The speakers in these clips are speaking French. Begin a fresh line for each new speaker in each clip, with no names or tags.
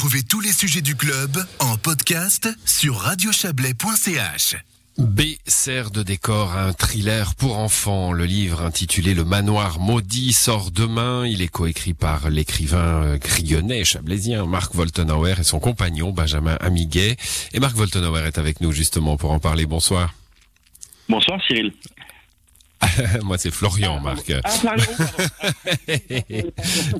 Retrouvez tous les sujets du club en podcast sur radiochablais.ch.
B sert de décor à un thriller pour enfants. Le livre intitulé Le manoir maudit sort demain. Il est coécrit par l'écrivain euh, grillonnais chablaisien Marc Voltenauer et son compagnon Benjamin Amiguet. Et Marc Voltenauer est avec nous justement pour en parler. Bonsoir.
Bonsoir Cyril.
Moi, c'est Florian,
Ah,
Marc.
Ah, pardon, pardon.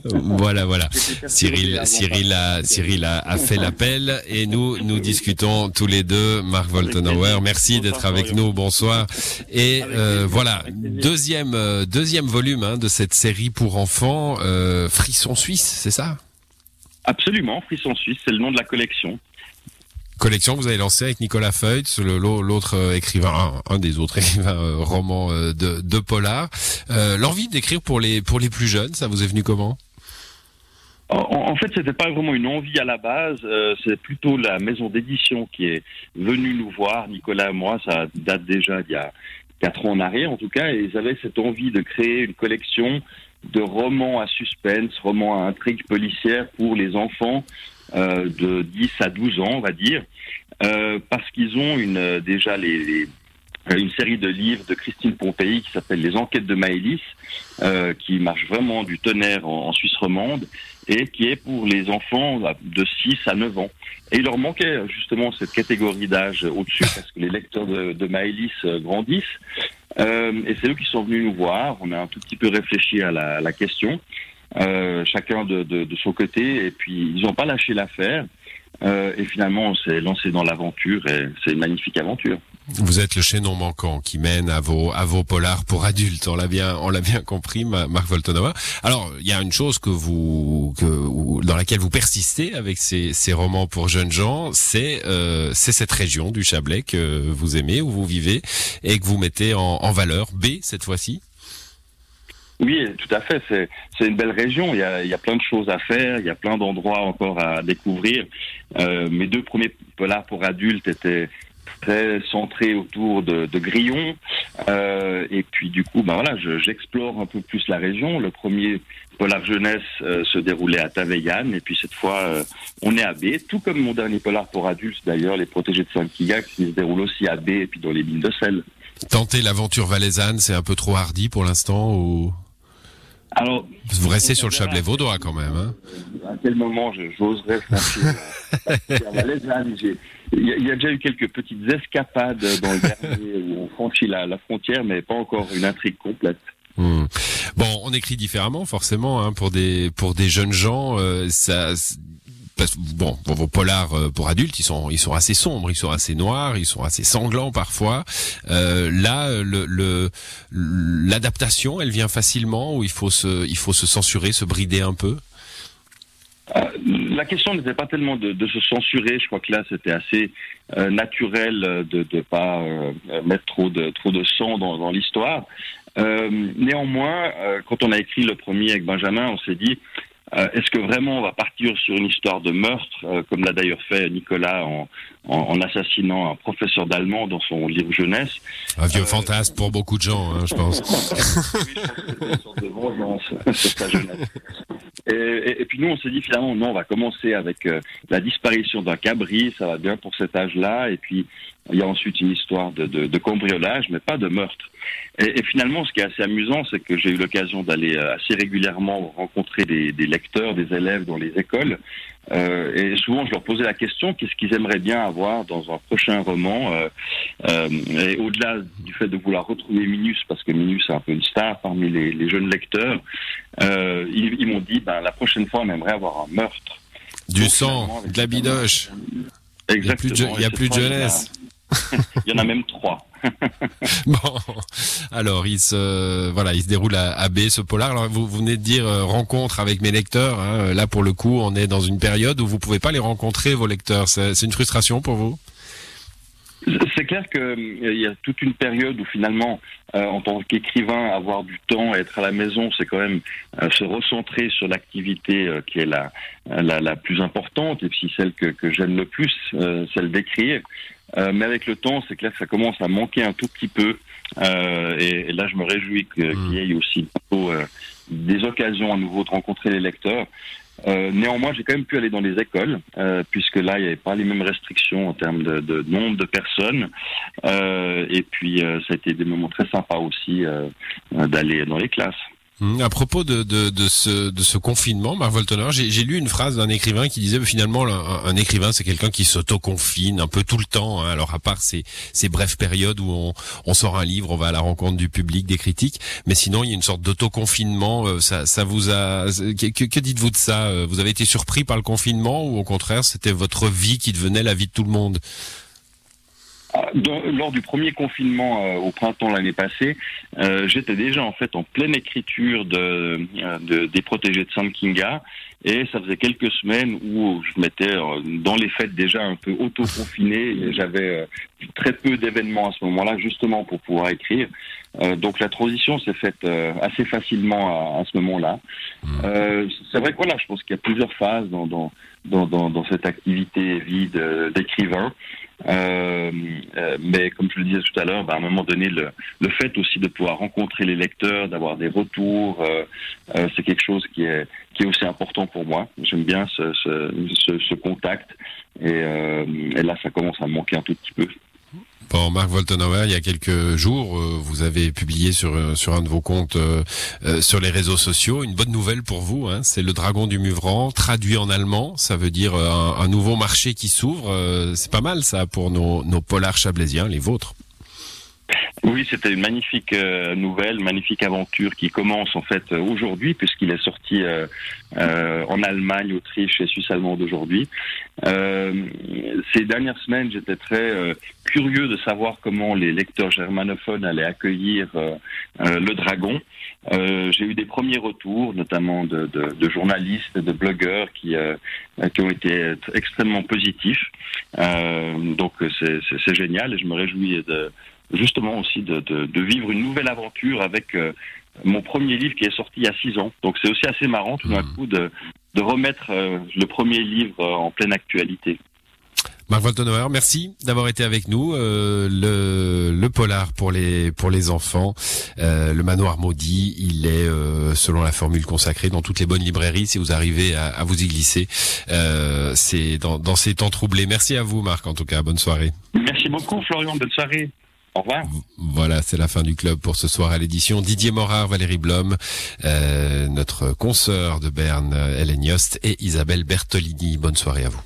voilà, voilà. Cyril, Cyril a, Cyril a, a fait l'appel et nous, nous discutons tous les deux. Marc Voltenauer, merci d'être avec nous. Bonsoir. Et euh, voilà, deuxième, euh, deuxième volume hein, de cette série pour enfants, euh, Frisson Suisse, c'est ça?
Absolument, Frisson Suisse, c'est le nom de la collection.
Collection que vous avez lancée avec Nicolas Feutz, l'autre euh, écrivain, un, des autres écrivains euh, romans euh, de, de polar. Euh, L'envie d'écrire pour les pour les plus jeunes, ça vous est venu comment?
En, en fait, c'était pas vraiment une envie à la base, euh, c'est plutôt la maison d'édition qui est venue nous voir, Nicolas et moi, ça date déjà d'il y a quatre ans en arrière en tout cas, et ils avaient cette envie de créer une collection de romans à suspense, romans à intrigue policière pour les enfants euh, de 10 à 12 ans, on va dire, euh, parce qu'ils ont une, euh, déjà les, les- euh, une série de livres de Christine Pompéi qui s'appelle Les Enquêtes de Maëlys, euh, qui marche vraiment du tonnerre en, Suisse romande et qui est pour les enfants de 6 à 9 ans. Et il leur manquait justement cette catégorie d'âge au-dessus parce que les lecteurs de, de Maëlys euh, grandissent. Euh, et c'est eux qui sont venus nous voir. On a un tout petit peu réfléchi à la, question, euh, chacun de son côté, et puis ils n'ont pas lâché l'affaire. Euh, et finalement, on s'est lancé dans l'aventure et c'est une magnifique aventure.
Vous êtes le chaînon manquant qui mène à vos à vos polars pour adultes. On l'a bien on l'a bien compris, Ma- Marc Voltenauer. Alors il y a une chose que vous que dans laquelle vous persistez avec ces ces romans pour jeunes gens, c'est euh, c'est cette région du Chablais que vous aimez où vous vivez et que vous mettez en, en valeur. B cette fois-ci.
Oui, tout à fait. C'est, c'est une belle région. Il y, a, il y a plein de choses à faire. Il y a plein d'endroits encore à découvrir. Euh, mes deux premiers polars pour adultes étaient très centrés autour de, Grillon. Euh, et puis du coup, ben voilà, je- j'explore un peu plus la région. Le premier polar jeunesse euh, se déroulait à Taveyan. Et puis cette fois, euh, on est à B. Tout comme mon dernier polar pour adultes, d'ailleurs, Les Protégés de Saint-Quillac, qui se déroule aussi à B et puis dans les mines de sel.
Tenter l'aventure valaisanne, c'est un peu trop hardi pour l'instant
Alors,
vous restez sur le Chablais vaudois quand même. Hein
à quel moment j'oserais franchir la valaisanne. J'ai- Il y, a- il y a déjà eu quelques petites escapades dans le dernier où on franchit la, la frontière, mais pas encore une intrigue complète.
Hmm. Bon, on écrit différemment forcément hein, pour des pour des jeunes gens. euh, ça, bon, vos polars euh, pour adultes, ils sont ils sont assez sombres, ils sont assez noirs, ils sont assez sanglants parfois. Euh, là, le- l'adaptation, elle vient facilement ou il faut se il faut se censurer, se brider un peu?
Euh, la question n'était pas tellement de, se censurer. Je crois que là, c'était assez euh, naturel euh, de ne pas euh, mettre trop de, trop de sang dans, l'histoire. Euh, néanmoins, euh, quand on a écrit le premier avec Benjamin, on s'est dit euh, est-ce que vraiment on va partir sur une histoire de meurtre, euh, comme l'a d'ailleurs fait Nicolas en, en, en assassinant un professeur d'allemand dans son livre jeunesse
Un vieux
Euh,
fantasme pour beaucoup de gens, hein, je pense.
une sorte de vengeance sur sa jeunesse. Et, et- et puis nous, on s'est dit finalement, non, on va commencer avec euh, la disparition d'un cabri, ça va bien pour cet âge-là, et puis il y a ensuite une histoire de, de, de cambriolage, mais pas de meurtre. Et, et finalement, ce qui est assez amusant, c'est que j'ai eu l'occasion d'aller euh, assez régulièrement rencontrer des, des lecteurs, des élèves dans les écoles, euh, et souvent je leur posais la question, qu'est-ce qu'ils aimeraient bien avoir dans un prochain roman euh, euh, Et au-delà du fait de vouloir retrouver Minus, parce que Minus est un peu une star parmi les, les jeunes lecteurs, ils, ils m'ont dit, ben, la prochaine fois, on aimerait avoir un meurtre.
Du sang, de la bidoche. Il y a plus de, je-
Exactement.
il y a plus de
fois, il y en a- même trois.
Bon, alors il se voilà, il se déroule à, à B ce polar. Alors vous, vous venez de dire euh, rencontre avec mes lecteurs. hein. Là pour le coup, on est dans une période où vous pouvez pas les rencontrer vos lecteurs. C'est une frustration pour vous?
C'est clair qu'il y a toute une période où finalement, euh, en tant qu'écrivain, avoir du temps, être à la maison, c'est quand même euh, se recentrer sur l'activité euh, qui est la, la, la plus importante et puis celle que, que j'aime le plus, euh, celle d'écrire. Euh, mais avec le temps, c'est clair que ça commence à manquer un tout petit peu. Euh, et, et là, je me réjouis que- qu'il y ait aussi euh, des occasions à nouveau de rencontrer les lecteurs. néanmoins, j'ai quand même pu aller dans les écoles, puisque là, il n'y avait pas les mêmes restrictions en termes de, de nombre de personnes. et puis, ça a été des moments très sympas aussi d'aller dans les classes.
Hum, à propos de, de, ce, de ce confinement, Marc Voltoner, j'ai lu une phrase d'un écrivain qui disait finalement un, écrivain c'est quelqu'un qui s'auto-confine un peu tout le temps. Hein. alors à part ces, ces brèves périodes où on, sort un livre, on va à la rencontre du public, des critiques, mais sinon il y a une sorte d'auto-confinement. Euh, ça, vous a que, que dites-vous de ça euh, Vous avez été surpris par le confinement ou au contraire c'était votre vie qui devenait la vie de tout le monde?
Lors du premier confinement euh, au printemps l'année passée, euh, j'étais déjà en fait en pleine écriture de, de, des protégés de San Kinga et ça faisait quelques semaines où je m'étais euh, dans les fêtes déjà un peu auto-confiné j'avais très peu d'événements à ce moment-là justement pour pouvoir écrire. donc la transition s'est faite assez facilement à, à ce moment-là. Mmh. C'est vrai que voilà, je pense qu'il y a plusieurs phases dans, dans, dans, dans cette activité vie d'écrivain. Euh, euh, mais comme je le disais tout à l'heure, bah, à un moment donné, le, le, fait aussi de pouvoir rencontrer les lecteurs, d'avoir des retours, euh, euh c'est quelque chose qui est, qui est aussi important pour moi. J'aime bien ce, ce, ce, ce, contact et, euh, et là, ça commence à me manquer un tout petit peu.
Bon, Marc Voltenauer, il y a quelques jours, euh, vous avez publié sur euh, sur un de vos comptes euh, sur les réseaux sociaux une bonne nouvelle pour vous. Hein, c'est le Dragon du Muvran, traduit en allemand. Ça veut dire un, un nouveau marché qui s'ouvre. c'est pas mal ça pour nos, nos polars chablaisiens, les vôtres.
Oui, c'était une magnifique euh, nouvelle, magnifique aventure qui commence en fait aujourd'hui puisqu'il est sorti euh, euh, en Allemagne, Autriche et Suisse allemande aujourd'hui. ces dernières semaines, j'étais très curieux de savoir comment les lecteurs germanophones allaient accueillir le Dragon. J'ai eu des premiers retours, notamment de, de, de journalistes, de blogueurs qui qui ont été extrêmement positifs. donc c'est génial et je me réjouis de justement aussi de, de, de, vivre une nouvelle aventure avec euh, mon premier livre qui est sorti il y a six ans. Donc c'est aussi assez marrant tout d'un hmm. coup de, de remettre euh, le premier livre euh, en pleine actualité.
Marc Voltenauer, merci d'avoir été avec nous. Euh, le, le, polar pour les pour les enfants, euh, le manoir maudit, il est euh, selon la formule consacrée dans toutes les bonnes librairies. Si vous arrivez à, à vous y glisser, c'est dans, dans ces temps troublés. Merci à vous, Marc. En tout cas, bonne soirée.
Merci beaucoup, Florian. Bonne soirée. Au revoir.
Voilà, c'est la fin du club pour ce soir à l'édition. Didier Morard, Valérie Blom, euh, notre consoeur de Berne, Hélène Yost et Isabelle Bertolini. Bonne soirée à vous.